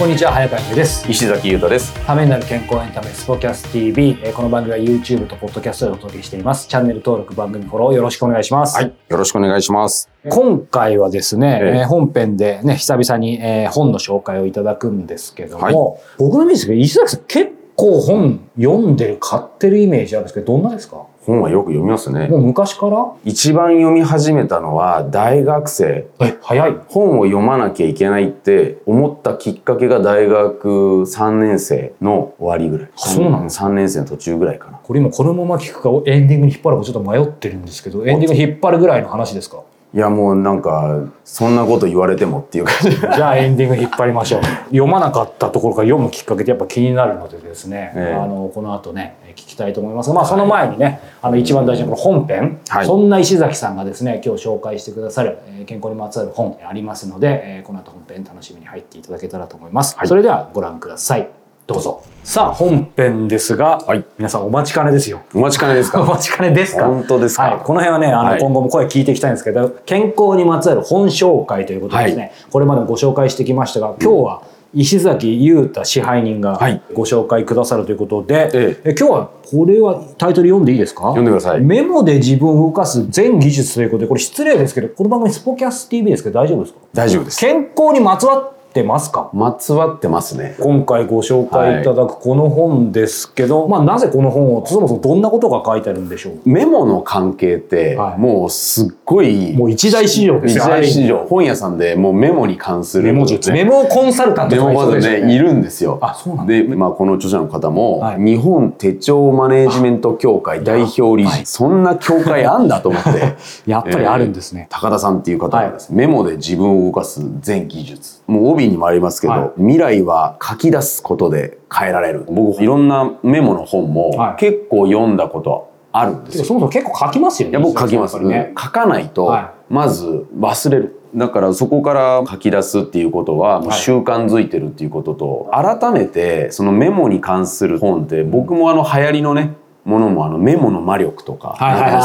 こんにちは早川由です。石崎優太です。ためになる健康エンタメスポキャス TV この番組は YouTube と Podcast でお届けしています。チャンネル登録番組フォローよろしくお願いします。はいよろしくお願いします。今回はですね、ええ本編でね久々に、えー本の紹介をいただくんですけども、はい。僕のイメージですけど石崎さん結構本読んでる買ってるイメージあるんですけどどんなですか？本はよく読みますね。もう昔から？一番読み始めたのは大学生。え早い。本を読まなきゃいけないって思ったきっかけが大学3年生の終わりぐらい。そうなの？3年生の途中ぐらいかな。これ今このまま聞くかエンディングに引っ張るかちょっと迷ってるんですけどエンディングに引っ張るぐらいの話ですか？いやもうなんかそんなこと言われてもっていう感じ。じゃあエンディング引っ張りましょう。読まなかったところから読むきっかけってやっぱ気になるのでですね、ええ。あのこの後ね聞きたいと思います。が、まあその前にね、あの一番大事なこの本編、はい。そんな石崎さんがですね今日紹介してくださる、えー健康にまつわる本ありますので、えーこの後本編楽しみに入っていただけたらと思います。はい。それではご覧ください。どうぞ。さあ本編ですが、はい。皆さんお待ちかねですよ。お待ちかねですおか待ちかねですか？本当ですか？はい、この辺はね、あの、はい。今後も声聞いていきたいんですけど、健康にまつわる本紹介ということでですね、はこれまでもご紹介してきましたが、今日は石崎裕太支配人がはい。ご紹介くださるということで、ええ。今日はこれはタイトル読んでいいですか？読んでください。メモで自分を動かす全技術ということで、これ失礼ですけど、この番組スポキャス TV ですけど大丈夫ですか大丈夫です健康にまつわってますか？まつわってますね。今回ご紹介い。ただくこの本ですけど、まあなぜこの本を、そもそもどんなことが書いてあるんでしょう？メモの関係ってはい。もうすっごいもう一大市場です一よ。大市場本屋さんでもうメモに関する。メモ術。ねメモコンサルタントメモまでとかいそうですよねいるんですよ。あそうなんだ。で、まあ、この著者の方も、はい。日本手帳マネージメント協会代表理事、はい。そんな協会あんだと思って やっぱりあるんですね。高田さんっていう方がですね、メモで自分を動かす全技術。もう帯にもありますけど、はい。未来は書き出すことで変えられる。僕いろんなメモの本もはい。結構読んだことあるんですよ。そもそも結構書きますよね。いや僕書きます、ね。書かないとはまず忘れる。だからそこから書き出すっていうことはもうはい習慣づいてるっていうことと、改めてそのメモに関する本って僕もあの流行りのねものもあのメモの魔力とか、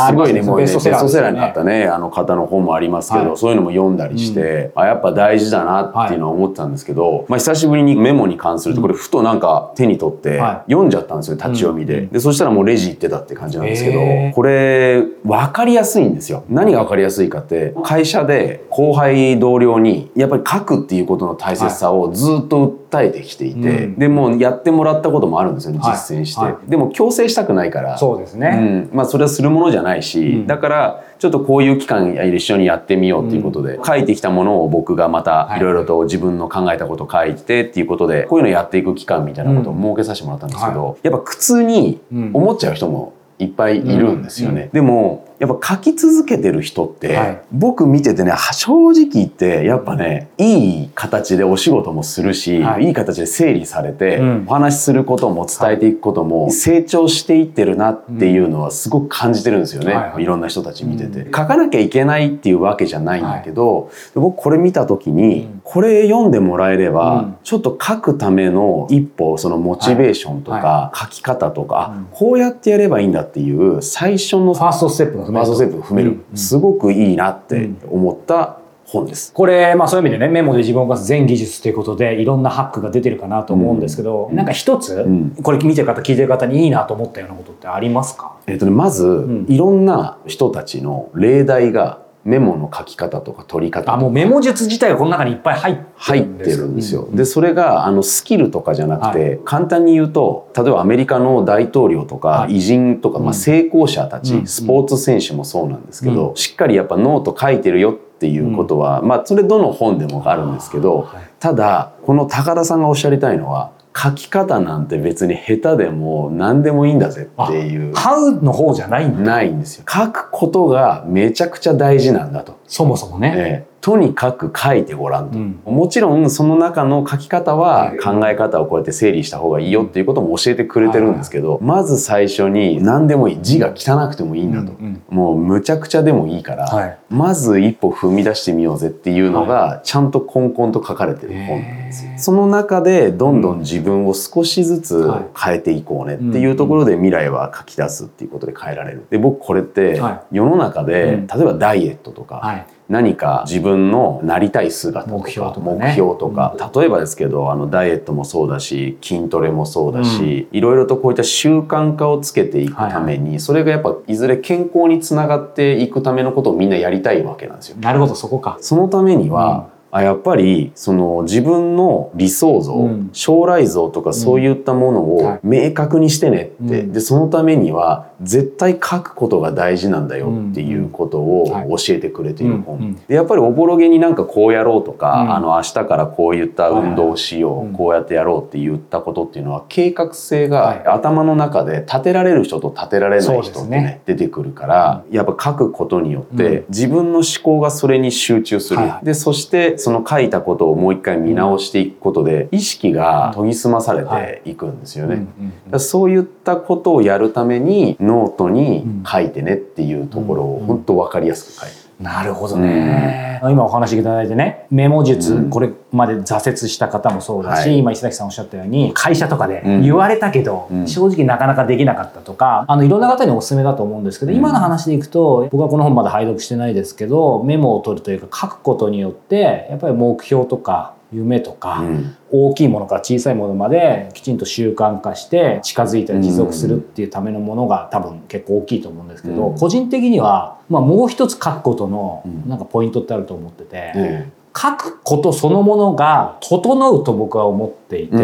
すごいねもうねベストセラーになったねあの方の本もありますけど、はい。そういうのも読んだりして、あやっぱ大事だなっていうのは思ってたんですけど、まあ、久しぶりにメモに関するとこれふとなんか手に取ってはい。読んじゃったんですよ立ち読みで,、うん。でそしたらもうレジ行ってたって感じなんですけど、これ分かりやすいんですよ。何が分かりやすいかって会社で後輩同僚にやっぱり書くっていうことの大切さをずっと訴えてきていて、うん。でもうやってもらったこともあるんですよねはい。実践して、はでも強制したくないから。そうですね。うん、まあそれはするものじゃないし、うん。だからちょっとこういう期間一緒にやってみようっていうことで、書いてきたものを僕がまたはい。いろいろと自分の考えたことを書いてっていうことでこういうのやっていく期間みたいなことを設けさせてもらったんですけど、やっぱ苦痛に思っちゃう人もいっぱいいるんですよね。でもやっぱ書き続けてる人って、はい。僕見ててね正直言ってやっぱねいい形でお仕事もするし、はい。い、い形で整理されて、うん。お話しすることも伝えてい。くことも成長していってるなっていうのはすごく感じてるんですよね、はいはい。いろんな人たち見てて、う書かなきゃいけないっていうわけじゃないんだけど、僕これ見た時に、うん。これ読んでもらえれば、うん。ちょっと書くための一歩そのモチベーションとか、は書き方とか、こうやってやればいいんだっていう最初のファーストステップが踏めるファーストステップを踏める、うん。うんすごくいいなって思った本です。これ、まあそういう意味でね、メモで自分を動かす全技術ということで、いろんなハックが出てるかなと思うんですけど、なんか一つ、ん。これ見てる方、聞いてる方にいいなと思ったようなことってありますか？えっとね、まず、ん。いろんな人たちの例題がメモの書き方とか取り方あ、もうメモ術自体がこの中にいっぱい入って入っるんです。てるんですよ。うん。でそれがあのスキルとかじゃなくて、簡単に言うと例えばアメリカの大統領とかはい。偉人とか、まあ、うん。成功者たち、うん。スポーツ選手もそうなんですけど、しっかりやっぱノート書いてるよっていうことは、まあそれどの本でもあるんですけど、はい。ただこの高田さんがおっしゃりたいのは書き方なんて別に下手でも何でもいいんだぜっていう。ハウの方じゃないんだ。ないんですよ。書くことがめちゃくちゃ大事なんだと。そもそもね。ええとにかく書いてごらんと、うん。もちろんその中の書き方は考え方をこうやって整理した方がいいよっていうことも教えてくれてるんですけど、まず最初に何でもいい字が汚くてもいいんだと、うんもうむちゃくちゃでもいいから、はい。まず一歩踏み出してみようぜっていうのがちゃんとコンコンと書かれてる本なんですよ。その中でどんどん自分を少しずつ変えていこうねっていうところで未来は書き出すっていうことで変えられる。で僕これっては世の中でうん。例えばダイエットとか、はい何か自分のなりたい姿とか目標とか標とか。例えばですけどあのダイエットもそうだし筋トレもそうだし、いろいろとこういった習慣化をつけていくために、それがやっぱいずれ健康につながっていくためのことをみんなやりたいわけなんですよ。なるほどそこか。そのためには、あやっぱりその自分の理想像、うん。将来像とかそういったものをはい。明確にしてねって、うん。でそのためには絶対書くことが大事なんだよっていうことをはい。教えてくれている本、でやっぱりおぼろげになんかこうやろうとか、うん。あの明日からこういった運動をしよう、こうやってやろうって言ったことっていうのは計画性はい。が頭の中で立てられる人と立てられない人ってねね。出てくるから、やっぱ書くことによって、うん。自分の思考がそれに集中する、はいはい。でそしてその書いたことをもう一回見直していくことで意識が研ぎ澄まされてい。くんですよね。うんうんだからそういったことをやるためにノートに書いてねっていうところをうん。本当分かりやすく書いてなるほどね、今お話いただいてねメモ術、うん。これまで挫折した方もそうだし、はい。今石崎さんおっしゃったように会社とかでうん。言われたけど、うん。正直なかなかできなかったとかあのいろんな方におすすめだと思うんですけど、うん。今の話でいくと僕はこの本まだ拝読してないですけどメモを取るというか書くことによってやっぱり目標とか夢とか、うん。大きいものから小さいものまできちんと習慣化して近づいたり持続するっていうためのものが多分結構大きいと思うんですけど、うん。個人的には、まあ、もう一つ書くことのうん。なんかポイントってあると思ってて、え書くことそのものが整うと僕は思っていて、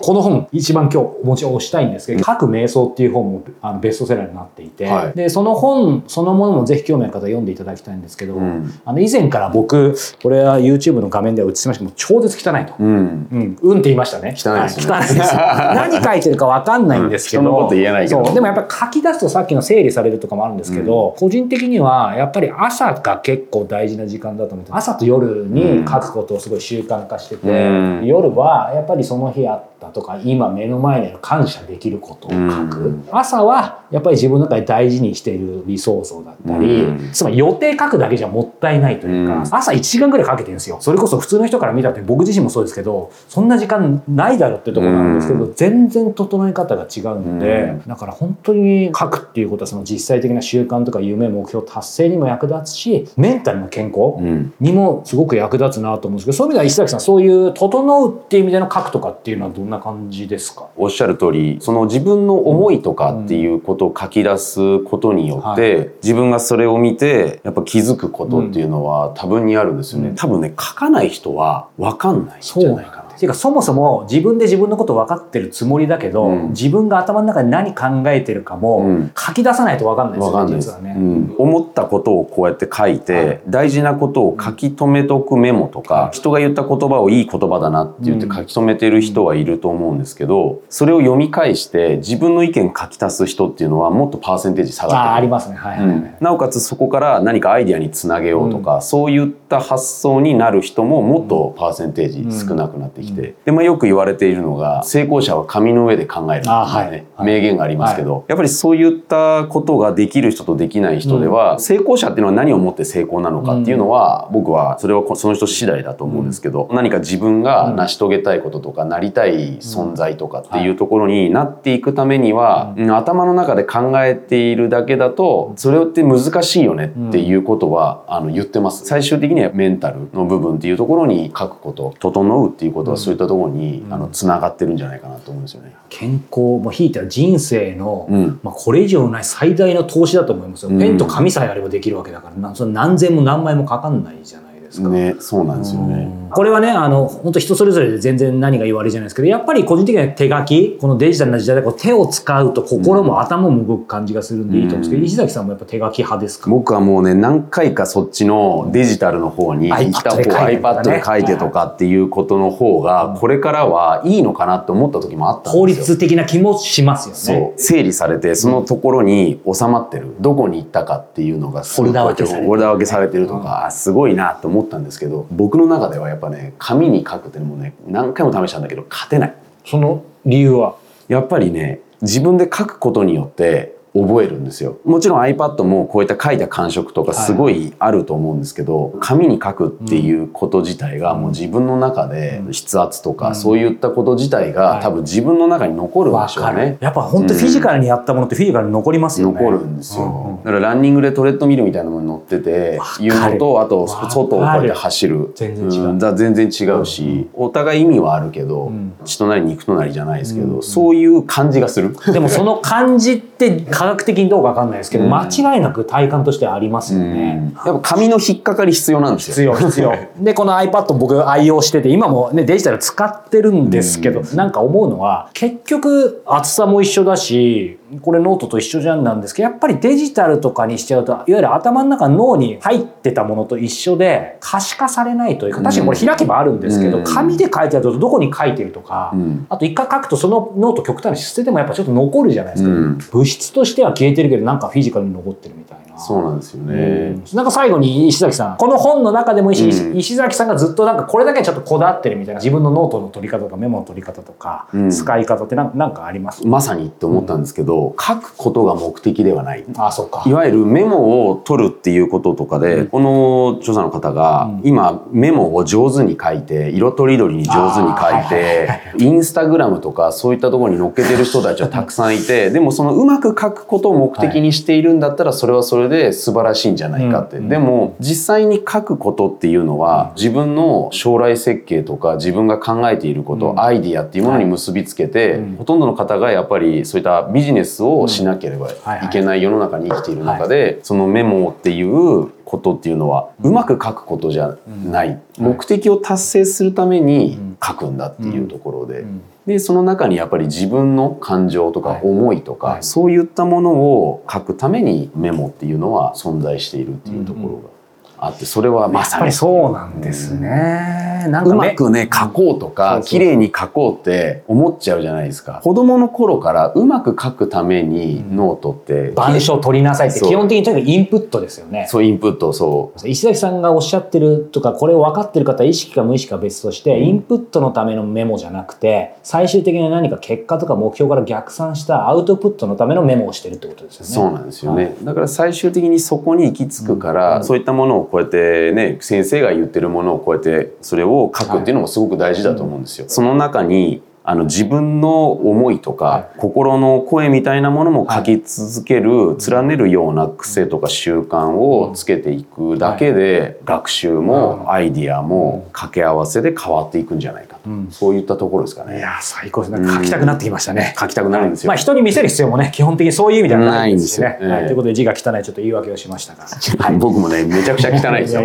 この本一番今日お持ちをしたいんですけど「書く瞑想」っていう本もあのベストセラーになっていて、はい。でその本そのものもぜひ興味ある方は読んでいただきたいんですけど、えうん。あの以前から僕これは YouTube の画面では映してました。けど超絶汚いと。うん。うん、うんって言いましたね。汚いですね。はい。汚いです。何書いてるかわかんないんですけど。うん。けど。そう。でもやっぱり書き出すとさっきの整理されるとかもあるんですけど、個人的にはやっぱり朝が結構大事な時間だと思って、朝と夜に書くことをすごい習慣化してて、うん。夜はやっぱりその日あったとか、今目の前に感謝できることを書く。うん。朝はやっぱり自分の中で大事にしている理想像だったり、うん。つまり予定書くだけじゃもったいないというか、うん。朝1時間ぐらいかけてるんですよ。それこそ普通の人から見たって僕自身もそうですけど、そんな時間ないだろうってところなんですけど、う全然整え方が違うので、うん。だから本当に書くっていうことはその実際的な習慣とか夢目標達成にも役立つし、メンタルの健康うん。にもすごく役立つなと思うんですけど、そういう意味では石崎さん、そういう整うっていう意味での書くとかっていうのはどんな感じですか？おっしゃる通りその自分の思いとかっていうことを書き出すことによって、自分がそれを見てやっぱ気づくことっていうのは多分にあるんですよね、うん。多分ね書かない人は分かんないんじゃないかていうかそもそも自分で自分のこと分かってるつもりだけど、うん。自分が頭の中で何考えてるかも、うん。書き出さないと分かんないですよねわかんないです、実はね。うん。思ったことをこうやって書いて、はい。大事なことを書き留めておくメモとか、はい。人が言った言葉をいい言葉だなって言ってうん。書き留めてる人はいると思うんですけど、それを読み返して自分の意見書き足す人っていうのはもっとパーセンテージ下がってる。あありますね。はいはいはい。うん。なおかつそこから何かアイディアにつなげようとか、そういった発想になる人ももっとパーセンテージ少なくなってきて、でまあ、よく言われているのが成功者は紙の上で考えるっていうね、あはい。はい。名言がありますけど、やっぱりそういったことができる人とできない人では、成功者っていうのは何をもって成功なのかっていうのは、僕はそれはその人次第だと思うんですけど、何か自分が成し遂げたいこととかなりたい存在とかっていうところになっていくためには、うん頭の中で考えているだけだとそれって難しいよねっていうことは、あの言ってます。最終的にはメンタルの部分っていうところに書くこと整うっていうことはそういったところに、あのつながってるんじゃないかなと思うんですよね。健康もひいては人生の、うんまあ、これ以上ない最大の投資だと思いますよ。うんペンと紙さえあればできるわけだからなその何千も何枚もかかんないじゃないですか。ね、そうなんですよね。うんこれはね、あの、本当人それぞれで全然何が言われじゃないですけど、やっぱり個人的には手書き、このデジタルな時代でこう手を使うと心も頭も動く感じがするんでいいと思うんですけど、石崎さんもやっぱ手書き派ですか？僕はもうね、何回かそっちのデジタルの方に行った方、iPad で書いてるとかね iPad で書いてとかっていうことの方が、これからはいいのかなって思った時もあったんですよ。効率的な気もしますよね。そう。整理されて、そのところに収まってる。どこに行ったかっていうのがフォルダ分けされてるとか、あすごいなと思ったんですけど、僕の中ではやっぱね、紙に書くっていうのもね、何回も試したんだけど、勝てない。その理由は？やっぱりね、自分で書くことによって覚えるんですよ。もちろん iPad もこういった書いた感触とかすごいあると思うんですけど、紙に書くっていうこと自体がもう自分の中で筆圧とかそういったこと自体が多分自分の中に残るんでしょうね。やっぱ本当フィジカルにやったものってフィジカルに残りますよね。残るんですよ、うん。うんだからランニングでトレッドミルみたいなのに乗ってていうのとあと外をこうやって走る。全然違う。ん。だ全然違うし、お互い意味はあるけど、ん。血となり肉となりじゃないですけど、うん。そういう感じがする。でもその感じって科 学的にどうかわかんないですけど、うん。間違いなく体感としてはありますよね。やっぱ紙の引っかかり必要なんですよ。必要必要。でこの iPad 僕愛用してて今もねデジタル使ってるんですけど、なんか思うのは結局厚さも一緒だしこれノートと一緒じゃんなんですけどやっぱりデジタルとかにしちゃうといわゆる頭の中の脳に入ってたものと一緒で可視化されないというか確かにこれ開けばあるんですけど、うん。紙で書いてあるとどこに書いてるとか、うん。あと一回書くとそのノート極端に捨ててもやっぱちょっと残るじゃないですか、うん。物質としては消えてるけどなんかフィジカルに残ってるみたいな。そうなんですよね。うん。なんか最後に石崎さんこの本の中でも石,、うん。石崎さんがずっとなんかこれだけちょっとこだわってるみたいな自分のノートの取り方とかメモの取り方とか、うん。使い方ってなんなんかあります？まさにって思ったんですけど、書くことが目的ではない。あそうか。いわゆるメモを取るっていうこととかで、この著者の方がうん。今メモを上手に書いて色とりどりに上手に書いてインスタグラムとかそういったところに載っけてる人たちはたくさんいてでもそのうまく書くことを目的にしているんだったらそれはそれで素晴らしいんじゃないかって、うんでも実際に書くことっていうのは自分の将来設計とか自分が考えていること、うん。アイディアっていうものに結びつけて、うん。ほとんどの方がやっぱりそういったビジネスをしなければいけない世の中に生きている中で、そのメモっていうことっていうのは、うまく書くことじゃない、目的を達成するために書くんだっていうところで。うんでその中にやっぱり自分の感情とはい。か思いとか、はい。そういったものを書くためにメモっていうのは存在しているっていうところがあってそれはまさにそうなんですね、なんかうねまくね、書こうとか、綺麗に書こうって思っちゃうじゃないですか。子供の頃からうまく書くためにノートって、板書取りなさいって基本的にとにかくインプットですよねそう、インプット、そう。石崎さんがおっしゃってるとかこれを分かってる方は意識か無意識か別として、インプットのためのメモじゃなくて最終的に何か結果とか目標から逆算したアウトプットのためのメモをしてるってことですよね。そうなんですよね。だから最終的にそこに行き着くから、そういったものをこうやってね、先生が言ってるものをこうやってそれを書くっていうのもすごく大事だと思うんですよ。その中にあの自分の思いとか、はい。心の声みたいなものも書き続ける、連ねるような癖とか習慣をつけていくだけで、学習もアイディアも掛け合わせで変わっていくんじゃないかと、うん。そういったところですかね。いやー最高ですなんか書きたくなってきましたね。書きたくなるんですよ。まあ人に見せる必要もね基本的にそういう意味ではないんですよ。ええ。はいということで字が汚いちょっと言い訳をしましたが。は い僕もねめちゃくちゃ汚いですよ。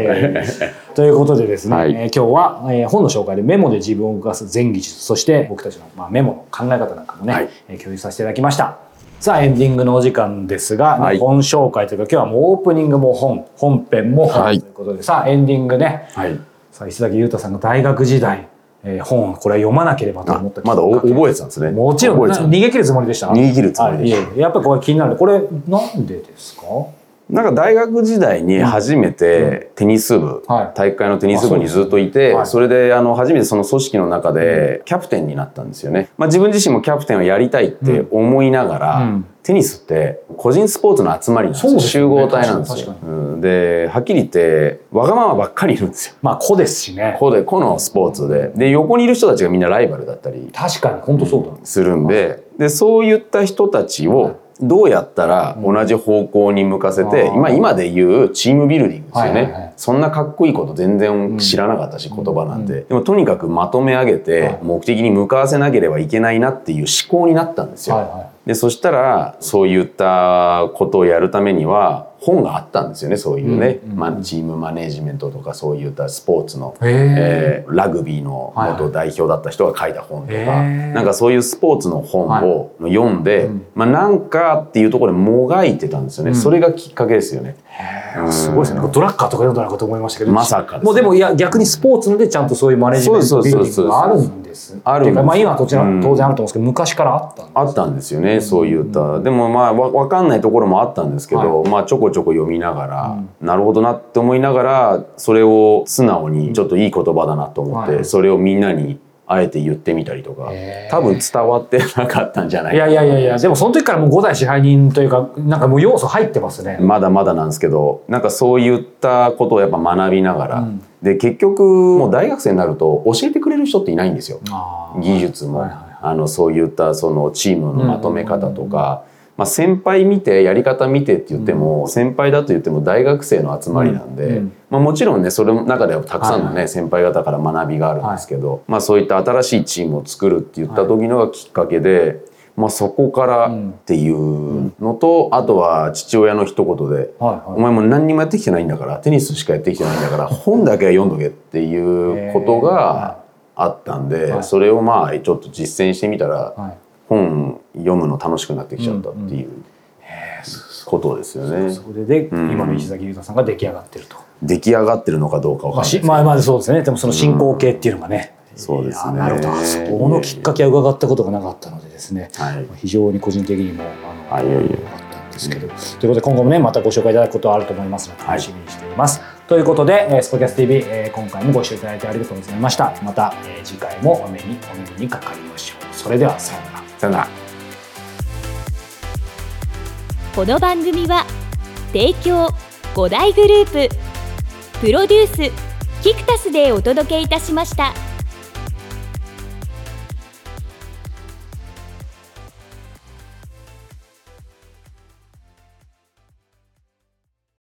ということでですね、はい。えー今日は、えー本の紹介でメモで自分を動かす前技術そして僕たちの、まあ、メモの考え方なんかもね、はい。えー共有させていただきました。さあエンディングのお時間ですが、はい。本紹介というか今日はもうオープニングも本本編も本はい。ということで、さあエンディングね。はい。さあ石崎裕太さんが大学時代、えー本これは読まなければとあ思ったまだ覚えてたんですね。もちろん逃げ切るつもりでした？逃げ切るつもりでした。やっぱりこれ気になるこれなんでですか？なんか大学時代に初めてテニス部、はい。体育会のテニス部にずっといて、はい。それであの初めてその組織の中でキャプテンになったんですよね。まあ、自分自身もキャプテンをやりたいって思いながら、うん。テニスって個人スポーツの集まりなんですよ。ね。集合体なんですよ。で、はっきり言ってわがままばっかりいるんですよ。まあ子ですしね。ここで、個のスポーツで。で、横にいる人たちがみんなライバルだったり、確かに本当そうだ、するんででそういった人たちをどうやったら同じ方向に向かせて、うん今今で言うチームビルディングですよね、そんなかっこいいこと全然知らなかったし、言葉なんて、でもとにかくまとめ上げて、はい。目的に向かわせなければいけないなっていう思考になったんですよ。でそしたらそういったことをやるためには本があったんですよねそういうね、まあ、チームマネジメントとかそういったスポーツの、へえーラグビーの元代表だった人が書いた本とか、へー。なんかそういうスポーツの本を読んで、うん。まあ、なんかっていうところでもがいてたんですよね、うん。それがきっかけですよね。えすごいですね。ドラッカーとか読んだのかと思いましたけどまさかですもうでもいや逆にスポーツのでちゃんとそういうマネジメントビルディングがあるんです。あるんですっていうかまあ今は当然あると思うんですけど昔からあったんですあったんですよね、そういった。でもまあわわかんないところもあったんですけど、まあちょこちょこ読みながら、なるほどなって思いながら、それを素直にちょっといい言葉だなと思って、はい。それをみんなにあえて言ってみたりとか多分伝わってなかったんじゃないいやいやいやいやでもその時からもう五代支配人というかなんかもう要素入ってますね。まだまだなんですけどなんかそういったことをやっぱ学びながら、うん。で結局もう大学生になると教えてくれる人っていないんですよ。技術も、はいはいはい。あのそういったそのチームのまとめ方とか、まあ、先輩見てやり方見てって言っても、先輩だと言っても大学生の集まりなんで、まあ、もちろんねそれの中ではたくさんのね、先輩方から学びがあるんですけど、まあ、そういった新しいチームを作るって言った時のがきっかけで、まあ、そこからっていうのと、あとは父親の一言で。お前もう何にもやってきてないんだからテニスしかやってきてないんだから本だけは読んどけっていうことがあったんで、はい。それをまあちょっと実践してみたらはい本読むの楽しくなってきちゃったっていうことですよね。それでうん今の石崎裕太さんが出来上がってると、出来上がってるのかどうかわかんまあないですけどしまあまあそうですねでもその進行形っていうのがね、そうですねなるほどそこのきっかけは伺ったことがなかったのでですねはい非常に個人的にもあの良かったんですけど、ということで今後もねまたご紹介いただくことはあると思いますので楽しみにしています、ということで、えースポキャス TV、えー今回もご視聴いただいてありがとうございましたまた、えー次回もお目にお耳にかかりましょうそれではさようならさよならこの番組は提供5大グループプロデュースキクタスでお届けいたしました。